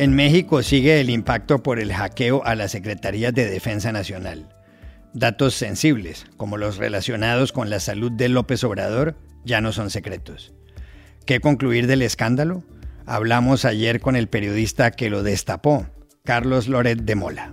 En México sigue el impacto por el hackeo a las Secretarías de Defensa Nacional. Datos sensibles, como los relacionados con la salud de López Obrador, ya no son secretos. ¿Qué concluir del escándalo? Hablamos ayer con el periodista que lo destapó, Carlos Loret de Mola.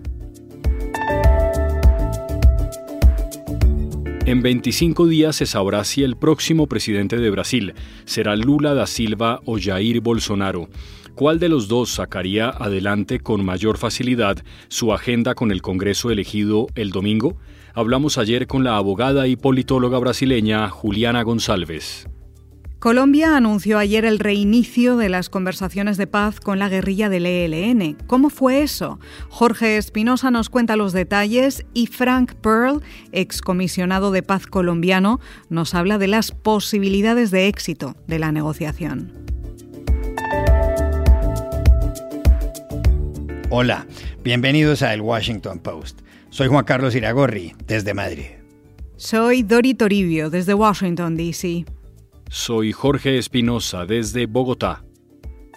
En 25 días se sabrá si el próximo presidente de Brasil será Lula da Silva o Jair Bolsonaro. ¿Cuál de los dos sacaría adelante con mayor facilidad su agenda con el Congreso elegido el domingo? Hablamos ayer con la abogada y politóloga brasileña Juliana González. Colombia anunció ayer el reinicio de las conversaciones de paz con la guerrilla del ELN. ¿Cómo fue eso? Jorge Espinosa nos cuenta los detalles y Frank Pearl, excomisionado de paz colombiano, nos habla de las posibilidades de éxito de la negociación. Hola, bienvenidos a El Washington Post. Soy Juan Carlos Iragorri, desde Madrid. Soy Dori Toribio, desde Washington, D.C. Soy Jorge Espinosa, desde Bogotá.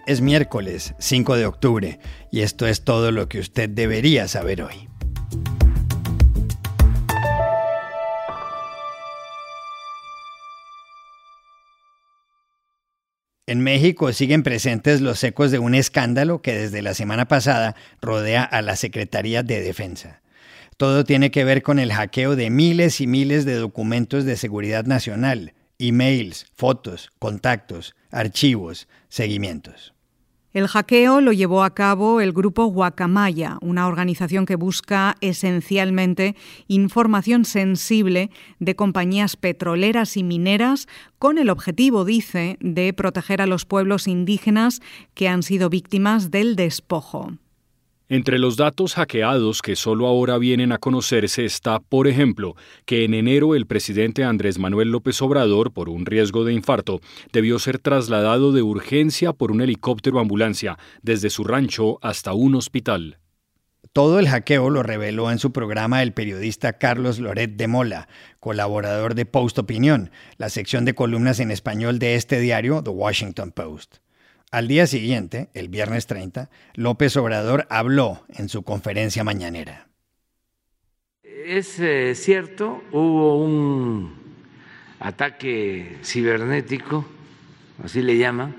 Es miércoles 5 de octubre y esto es todo lo que usted debería saber hoy. En México siguen presentes los ecos de un escándalo que desde la semana pasada rodea a la Secretaría de Defensa. Todo tiene que ver con el hackeo de miles y miles de documentos de seguridad nacional, emails, fotos, contactos, archivos, seguimientos. El hackeo lo llevó a cabo el grupo Guacamaya, una organización que busca esencialmente información sensible de compañías petroleras y mineras con el objetivo, dice, de proteger a los pueblos indígenas que han sido víctimas del despojo. Entre los datos hackeados que solo ahora vienen a conocerse está, por ejemplo, que en enero el presidente Andrés Manuel López Obrador, por un riesgo de infarto, debió ser trasladado de urgencia por un helicóptero ambulancia desde su rancho hasta un hospital. Todo el hackeo lo reveló en su programa el periodista Carlos Loret de Mola, colaborador de Post Opinión, la sección de columnas en español de este diario, The Washington Post. Al día siguiente, el viernes 30, López Obrador habló en su conferencia mañanera. Es eh, cierto, hubo un ataque cibernético, así le llaman,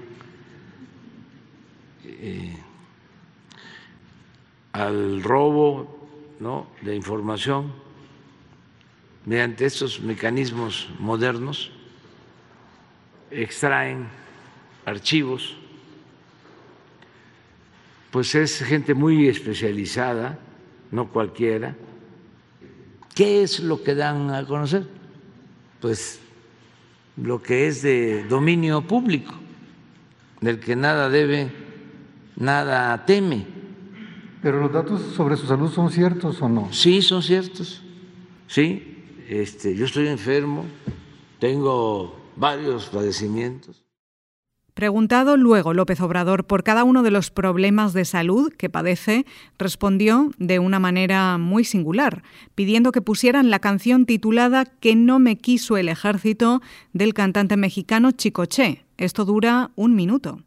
eh, al robo de información mediante estos mecanismos modernos, extraen archivos pues es gente muy especializada, no cualquiera. ¿Qué es lo que dan a conocer? Pues lo que es de dominio público, del que nada debe, nada teme. ¿Pero los datos sobre su salud son ciertos o no? Sí, son ciertos. Sí, este, yo estoy enfermo, tengo varios padecimientos. Preguntado luego López Obrador por cada uno de los problemas de salud que padece, respondió de una manera muy singular, pidiendo que pusieran la canción titulada Que no me quiso el ejército del cantante mexicano Chicoche. Esto dura un minuto.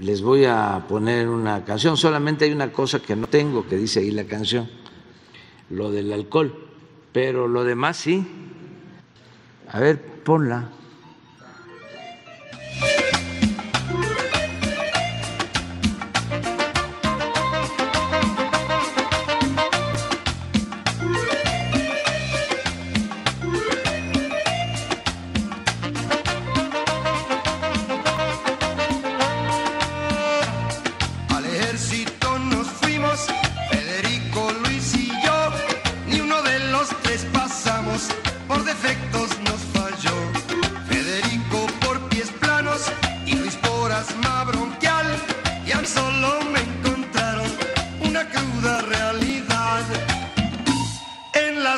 Les voy a poner una canción, solamente hay una cosa que no tengo, que dice ahí la canción, lo del alcohol, pero lo demás sí. A ver, ponla.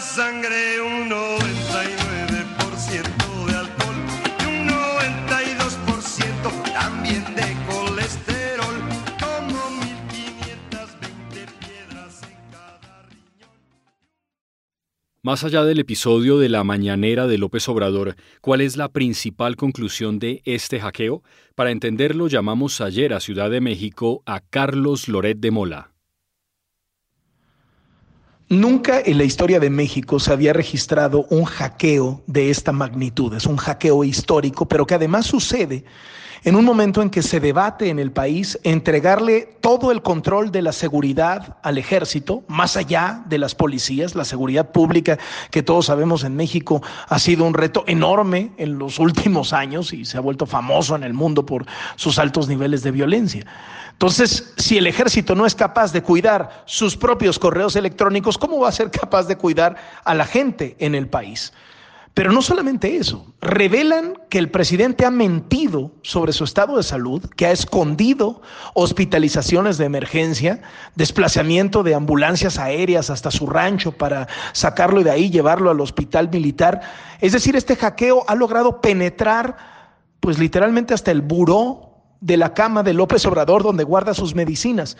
sangre un 99% de alcohol y un 92% también de colesterol, como 1520 piedras en cada riñón. Más allá del episodio de la mañanera de López Obrador, ¿cuál es la principal conclusión de este hackeo? Para entenderlo, llamamos ayer a Ciudad de México a Carlos Loret de Mola. Nunca en la historia de México se había registrado un hackeo de esta magnitud. Es un hackeo histórico, pero que además sucede en un momento en que se debate en el país entregarle todo el control de la seguridad al ejército, más allá de las policías, la seguridad pública que todos sabemos en México ha sido un reto enorme en los últimos años y se ha vuelto famoso en el mundo por sus altos niveles de violencia. Entonces, si el ejército no es capaz de cuidar sus propios correos electrónicos, ¿cómo va a ser capaz de cuidar a la gente en el país? Pero no solamente eso, revelan que el presidente ha mentido sobre su estado de salud, que ha escondido hospitalizaciones de emergencia, desplazamiento de ambulancias aéreas hasta su rancho para sacarlo de ahí llevarlo al hospital militar. Es decir, este hackeo ha logrado penetrar, pues literalmente hasta el buró de la cama de López Obrador donde guarda sus medicinas.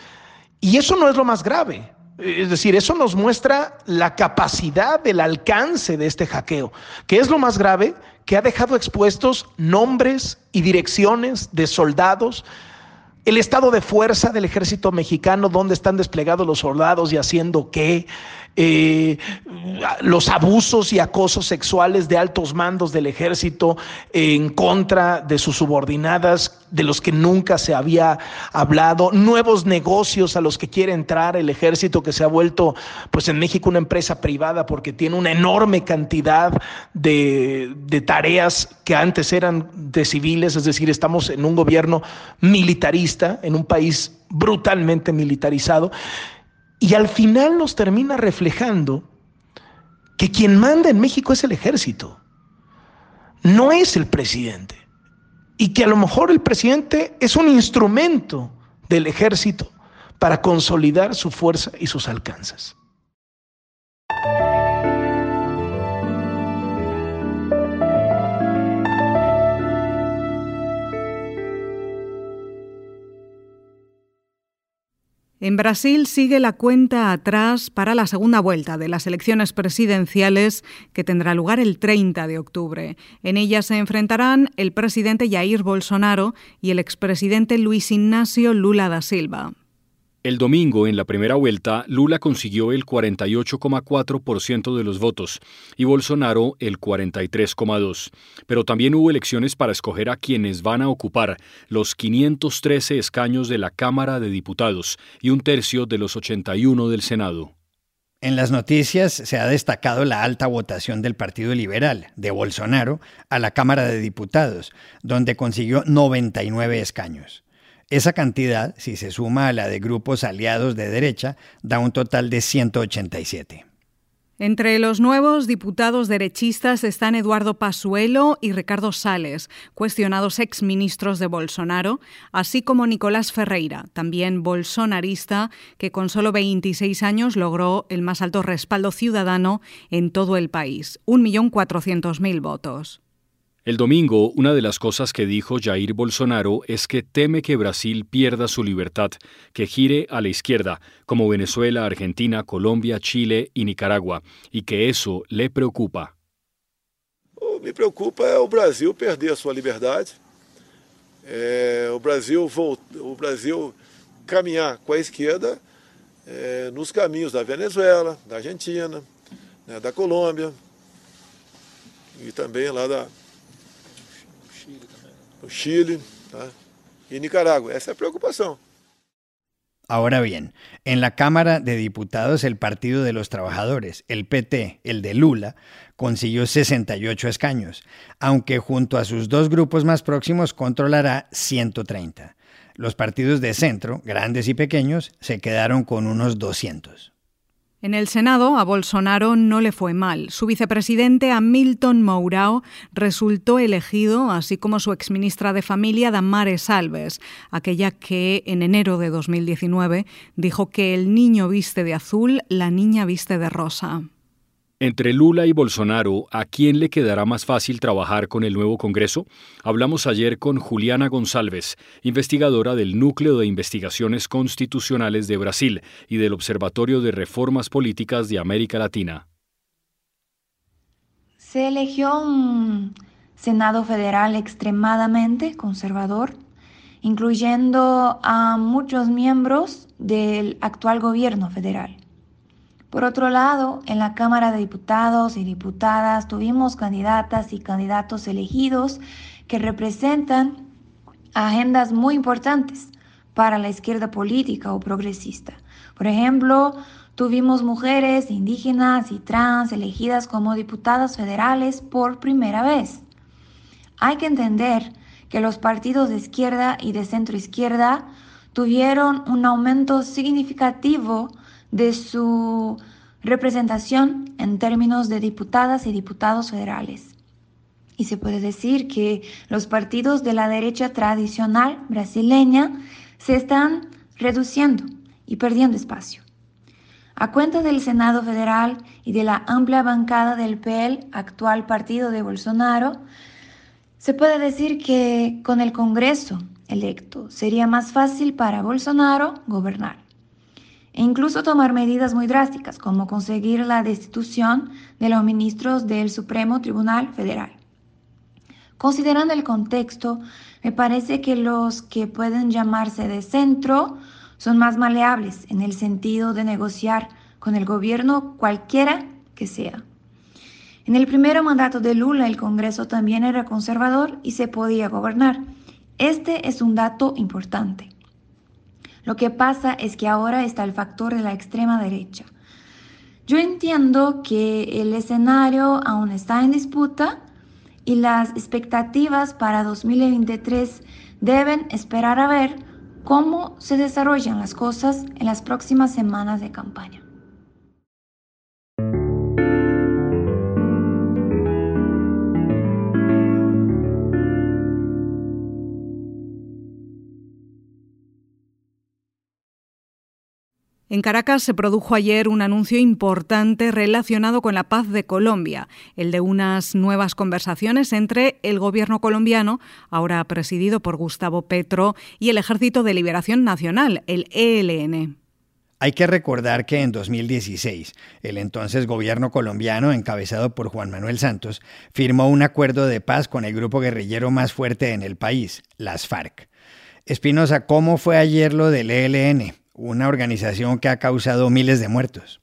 Y eso no es lo más grave. Es decir, eso nos muestra la capacidad del alcance de este hackeo, que es lo más grave, que ha dejado expuestos nombres y direcciones de soldados, el estado de fuerza del ejército mexicano, dónde están desplegados los soldados y haciendo qué, eh, los abusos y acosos sexuales de altos mandos del ejército en contra de sus subordinadas, de los que nunca se había hablado, nuevos negocios a los que quiere entrar el ejército, que se ha vuelto, pues en México, una empresa privada porque tiene una enorme cantidad de, de tareas que antes eran de civiles, es decir, estamos en un gobierno militarista, en un país brutalmente militarizado. Y al final nos termina reflejando que quien manda en México es el ejército, no es el presidente. Y que a lo mejor el presidente es un instrumento del ejército para consolidar su fuerza y sus alcances. En Brasil sigue la cuenta atrás para la segunda vuelta de las elecciones presidenciales que tendrá lugar el 30 de octubre. En ella se enfrentarán el presidente Jair Bolsonaro y el expresidente Luis Ignacio Lula da Silva. El domingo, en la primera vuelta, Lula consiguió el 48,4% de los votos y Bolsonaro el 43,2%. Pero también hubo elecciones para escoger a quienes van a ocupar los 513 escaños de la Cámara de Diputados y un tercio de los 81 del Senado. En las noticias se ha destacado la alta votación del Partido Liberal, de Bolsonaro, a la Cámara de Diputados, donde consiguió 99 escaños. Esa cantidad, si se suma a la de grupos aliados de derecha, da un total de 187. Entre los nuevos diputados derechistas están Eduardo Pasuelo y Ricardo Sales, cuestionados exministros de Bolsonaro, así como Nicolás Ferreira, también bolsonarista, que con solo 26 años logró el más alto respaldo ciudadano en todo el país, 1.400.000 votos. El domingo, una de las cosas que dijo Jair Bolsonaro es que teme que Brasil pierda su libertad, que gire a la izquierda, como Venezuela, Argentina, Colombia, Chile y Nicaragua, y que eso le preocupa. Me preocupa o Brasil perder a sua liberdade, é, o, Brasil o Brasil caminhar com a esquerda nos caminhos da Venezuela, da Argentina, né, da Colômbia e também lá da, Chile y Nicaragua. Esa es preocupación. Ahora bien, en la Cámara de Diputados el Partido de los Trabajadores, el PT, el de Lula, consiguió 68 escaños, aunque junto a sus dos grupos más próximos controlará 130. Los partidos de centro, grandes y pequeños, se quedaron con unos 200. En el Senado, a Bolsonaro no le fue mal. Su vicepresidente, Hamilton Mourao, resultó elegido, así como su exministra de Familia, Damares Alves, aquella que en enero de 2019 dijo que el niño viste de azul, la niña viste de rosa. Entre Lula y Bolsonaro, ¿a quién le quedará más fácil trabajar con el nuevo Congreso? Hablamos ayer con Juliana González, investigadora del Núcleo de Investigaciones Constitucionales de Brasil y del Observatorio de Reformas Políticas de América Latina. Se eligió un Senado federal extremadamente conservador, incluyendo a muchos miembros del actual gobierno federal. Por otro lado, en la Cámara de Diputados y Diputadas tuvimos candidatas y candidatos elegidos que representan agendas muy importantes para la izquierda política o progresista. Por ejemplo, tuvimos mujeres indígenas y trans elegidas como diputadas federales por primera vez. Hay que entender que los partidos de izquierda y de centro izquierda tuvieron un aumento significativo de su representación en términos de diputadas y diputados federales. Y se puede decir que los partidos de la derecha tradicional brasileña se están reduciendo y perdiendo espacio. A cuenta del Senado federal y de la amplia bancada del PL, actual partido de Bolsonaro, se puede decir que con el Congreso electo sería más fácil para Bolsonaro gobernar e incluso tomar medidas muy drásticas como conseguir la destitución de los ministros del Supremo Tribunal Federal. Considerando el contexto, me parece que los que pueden llamarse de centro son más maleables en el sentido de negociar con el gobierno cualquiera que sea. En el primer mandato de Lula el Congreso también era conservador y se podía gobernar. Este es un dato importante. Lo que pasa es que ahora está el factor de la extrema derecha. Yo entiendo que el escenario aún está en disputa y las expectativas para 2023 deben esperar a ver cómo se desarrollan las cosas en las próximas semanas de campaña. En Caracas se produjo ayer un anuncio importante relacionado con la paz de Colombia, el de unas nuevas conversaciones entre el gobierno colombiano, ahora presidido por Gustavo Petro, y el Ejército de Liberación Nacional, el ELN. Hay que recordar que en 2016 el entonces gobierno colombiano, encabezado por Juan Manuel Santos, firmó un acuerdo de paz con el grupo guerrillero más fuerte en el país, las FARC. Espinosa, ¿cómo fue ayer lo del ELN? Una organización que ha causado miles de muertos.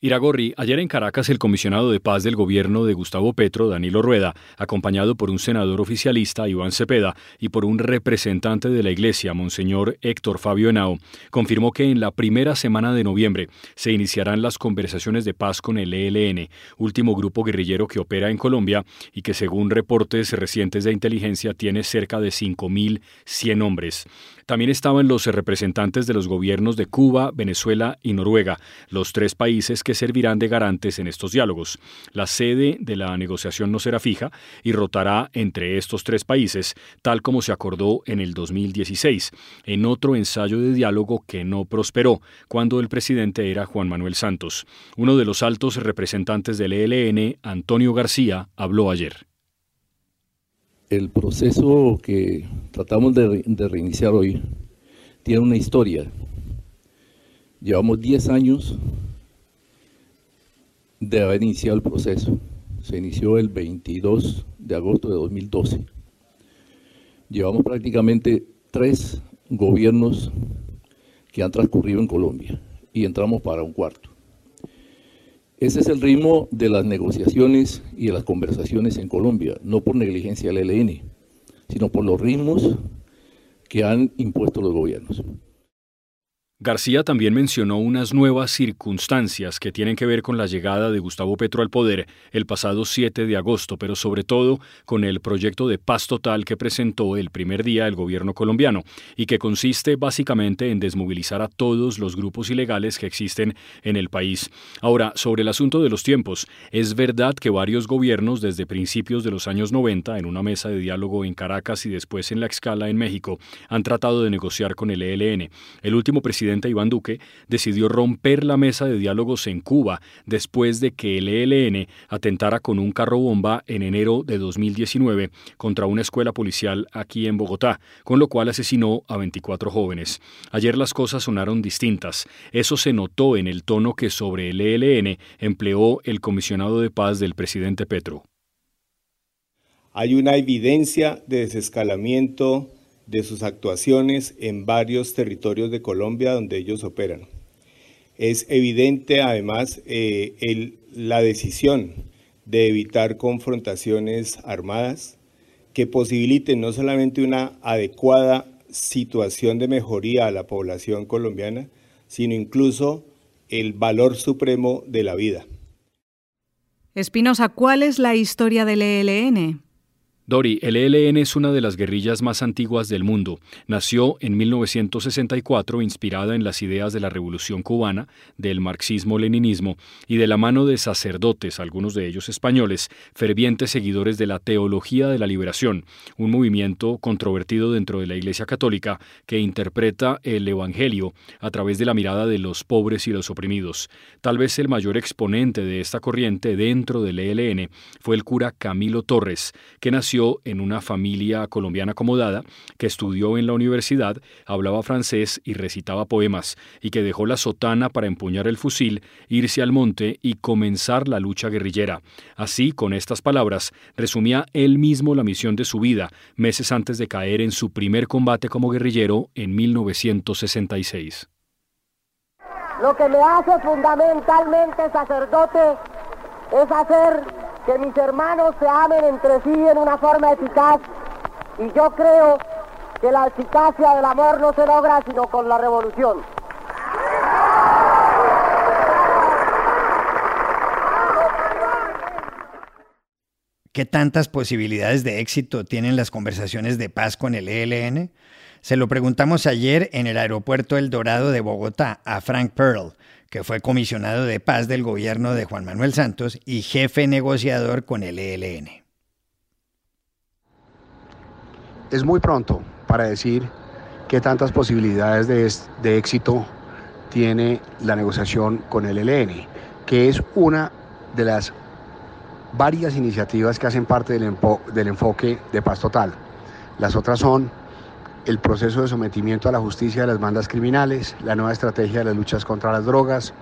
Iragorri, ayer en Caracas el comisionado de paz del gobierno de Gustavo Petro, Danilo Rueda, acompañado por un senador oficialista, Iván Cepeda, y por un representante de la Iglesia, Monseñor Héctor Fabio Henao, confirmó que en la primera semana de noviembre se iniciarán las conversaciones de paz con el ELN, último grupo guerrillero que opera en Colombia y que según reportes recientes de inteligencia tiene cerca de 5.100 hombres. También estaban los representantes de los gobiernos de Cuba, Venezuela y Noruega, los tres países que servirán de garantes en estos diálogos. La sede de la negociación no será fija y rotará entre estos tres países, tal como se acordó en el 2016, en otro ensayo de diálogo que no prosperó cuando el presidente era Juan Manuel Santos. Uno de los altos representantes del ELN, Antonio García, habló ayer el proceso que tratamos de, reiniciar hoy tiene una historia. Llevamos 10 años de haber iniciado el proceso. Se inició el 22 de agosto de 2012. Llevamos prácticamente tres gobiernos que han transcurrido en Colombia y entramos para un cuarto. Ese es el ritmo de las negociaciones y de las conversaciones en Colombia, no por negligencia del ELN, sino por los ritmos que han impuesto los gobiernos. García también mencionó unas nuevas circunstancias que tienen que ver con la llegada de Gustavo Petro al poder el pasado 7 de agosto, pero sobre todo con el proyecto de paz total que presentó el primer día el gobierno colombiano y que consiste básicamente en desmovilizar a todos los grupos ilegales que existen en el país. Ahora, sobre el asunto de los tiempos, es verdad que varios gobiernos desde principios de los años 90 en una mesa de diálogo en Caracas y después en la escala en México han tratado de negociar con el ELN. El último presidente presidente Iván Duque decidió romper la mesa de diálogos en Cuba después de que el ELN atentara con un carro bomba en enero de 2019 contra una escuela policial aquí en Bogotá, con lo cual asesinó a 24 jóvenes. Ayer las cosas sonaron distintas. Eso se notó en el tono que sobre el ELN empleó el comisionado de paz del presidente Petro. Hay una evidencia de desescalamiento de sus actuaciones en varios territorios de Colombia donde ellos operan. Es evidente además eh, la decisión de evitar confrontaciones armadas que posibiliten no solamente una adecuada situación de mejoría a la población colombiana, sino incluso el valor supremo de la vida. Espinosa, ¿cuál es la historia del ELN? Dori, el ELN es una de las guerrillas más antiguas del mundo. Nació en 1964 inspirada en las ideas de la Revolución cubana, del marxismo-leninismo y de la mano de sacerdotes, algunos de ellos españoles, fervientes seguidores de la teología de la liberación, un movimiento controvertido dentro de la Iglesia Católica que interpreta el Evangelio a través de la mirada de los pobres y los oprimidos. Tal vez el mayor exponente de esta corriente dentro del ELN fue el cura Camilo Torres, que nació en una familia colombiana acomodada, que estudió en la universidad, hablaba francés y recitaba poemas, y que dejó la sotana para empuñar el fusil, irse al monte y comenzar la lucha guerrillera. Así, con estas palabras, resumía él mismo la misión de su vida, meses antes de caer en su primer combate como guerrillero en 1966. Lo que me hace fundamentalmente sacerdote es hacer que mis hermanos se amen entre sí en una forma eficaz y yo creo que la eficacia del amor no se logra sino con la revolución. ¿Qué tantas posibilidades de éxito tienen las conversaciones de paz con el ELN? Se lo preguntamos ayer en el aeropuerto El Dorado de Bogotá a Frank Pearl, que fue comisionado de paz del gobierno de Juan Manuel Santos y jefe negociador con el ELN. Es muy pronto para decir qué tantas posibilidades de, éxito tiene la negociación con el ELN, que es una de las varias iniciativas que hacen parte del, del enfoque de paz total. Las otras son el proceso de sometimiento a la justicia de las bandas criminales, la nueva estrategia de las luchas contra las drogas,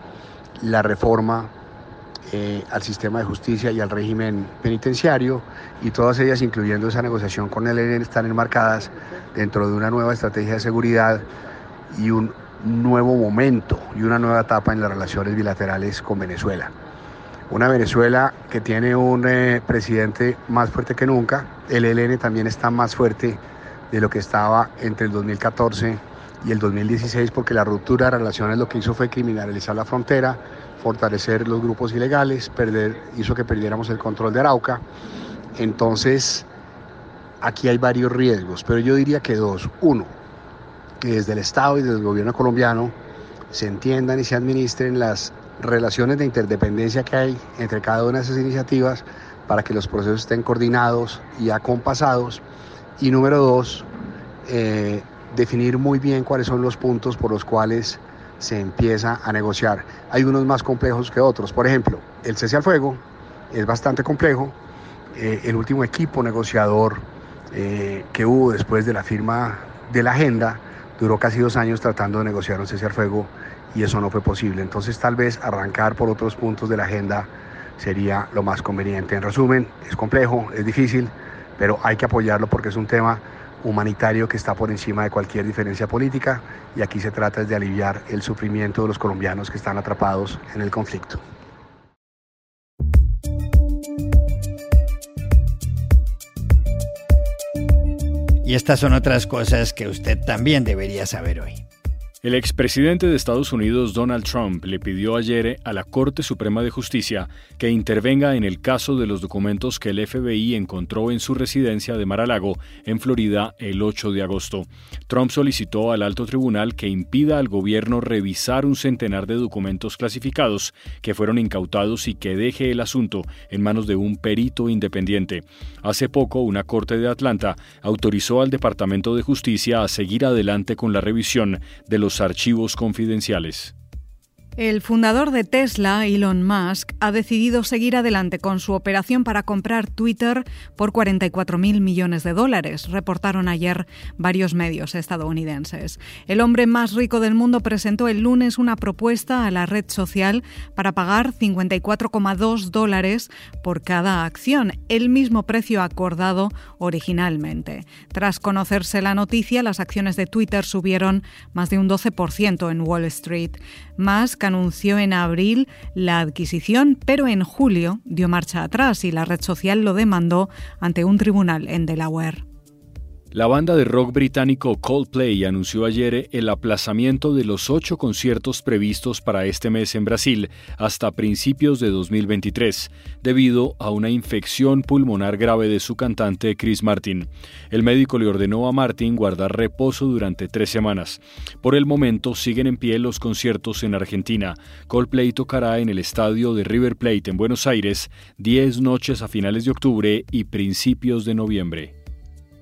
la reforma eh, al sistema de justicia y al régimen penitenciario, y todas ellas, incluyendo esa negociación con el ELN, están enmarcadas dentro de una nueva estrategia de seguridad y un nuevo momento y una nueva etapa en las relaciones bilaterales con Venezuela. Una Venezuela que tiene un eh, presidente más fuerte que nunca, el ELN también está más fuerte de lo que estaba entre el 2014 y el 2016 porque la ruptura de relaciones lo que hizo fue criminalizar la frontera, fortalecer los grupos ilegales, perder, hizo que perdiéramos el control de Arauca. Entonces, aquí hay varios riesgos, pero yo diría que dos. Uno, que desde el Estado y desde el gobierno colombiano se entiendan y se administren las relaciones de interdependencia que hay entre cada una de esas iniciativas para que los procesos estén coordinados y acompasados y número dos, eh, definir muy bien cuáles son los puntos por los cuales se empieza a negociar. Hay unos más complejos que otros. Por ejemplo, el cese al fuego es bastante complejo. Eh, el último equipo negociador eh, que hubo después de la firma de la agenda duró casi dos años tratando de negociar un cese al fuego y eso no fue posible. Entonces tal vez arrancar por otros puntos de la agenda sería lo más conveniente. En resumen, es complejo, es difícil, pero hay que apoyarlo porque es un tema humanitario que está por encima de cualquier diferencia política y aquí se trata de aliviar el sufrimiento de los colombianos que están atrapados en el conflicto. Y estas son otras cosas que usted también debería saber hoy. El expresidente de Estados Unidos Donald Trump le pidió ayer a la Corte Suprema de Justicia que intervenga en el caso de los documentos que el FBI encontró en su residencia de Mar-a-Lago, en Florida, el 8 de agosto. Trump solicitó al alto tribunal que impida al gobierno revisar un centenar de documentos clasificados que fueron incautados y que deje el asunto en manos de un perito independiente. Hace poco, una corte de Atlanta autorizó al Departamento de Justicia a seguir adelante con la revisión de los archivos confidenciales. El fundador de Tesla, Elon Musk, ha decidido seguir adelante con su operación para comprar Twitter por 44.000 millones de dólares, reportaron ayer varios medios estadounidenses. El hombre más rico del mundo presentó el lunes una propuesta a la red social para pagar 54,2 dólares por cada acción, el mismo precio acordado originalmente. Tras conocerse la noticia, las acciones de Twitter subieron más de un 12% en Wall Street. Musk anunció en abril la adquisición, pero en julio dio marcha atrás y la red social lo demandó ante un tribunal en Delaware. La banda de rock británico Coldplay anunció ayer el aplazamiento de los ocho conciertos previstos para este mes en Brasil hasta principios de 2023, debido a una infección pulmonar grave de su cantante Chris Martin. El médico le ordenó a Martin guardar reposo durante tres semanas. Por el momento siguen en pie los conciertos en Argentina. Coldplay tocará en el estadio de River Plate en Buenos Aires 10 noches a finales de octubre y principios de noviembre.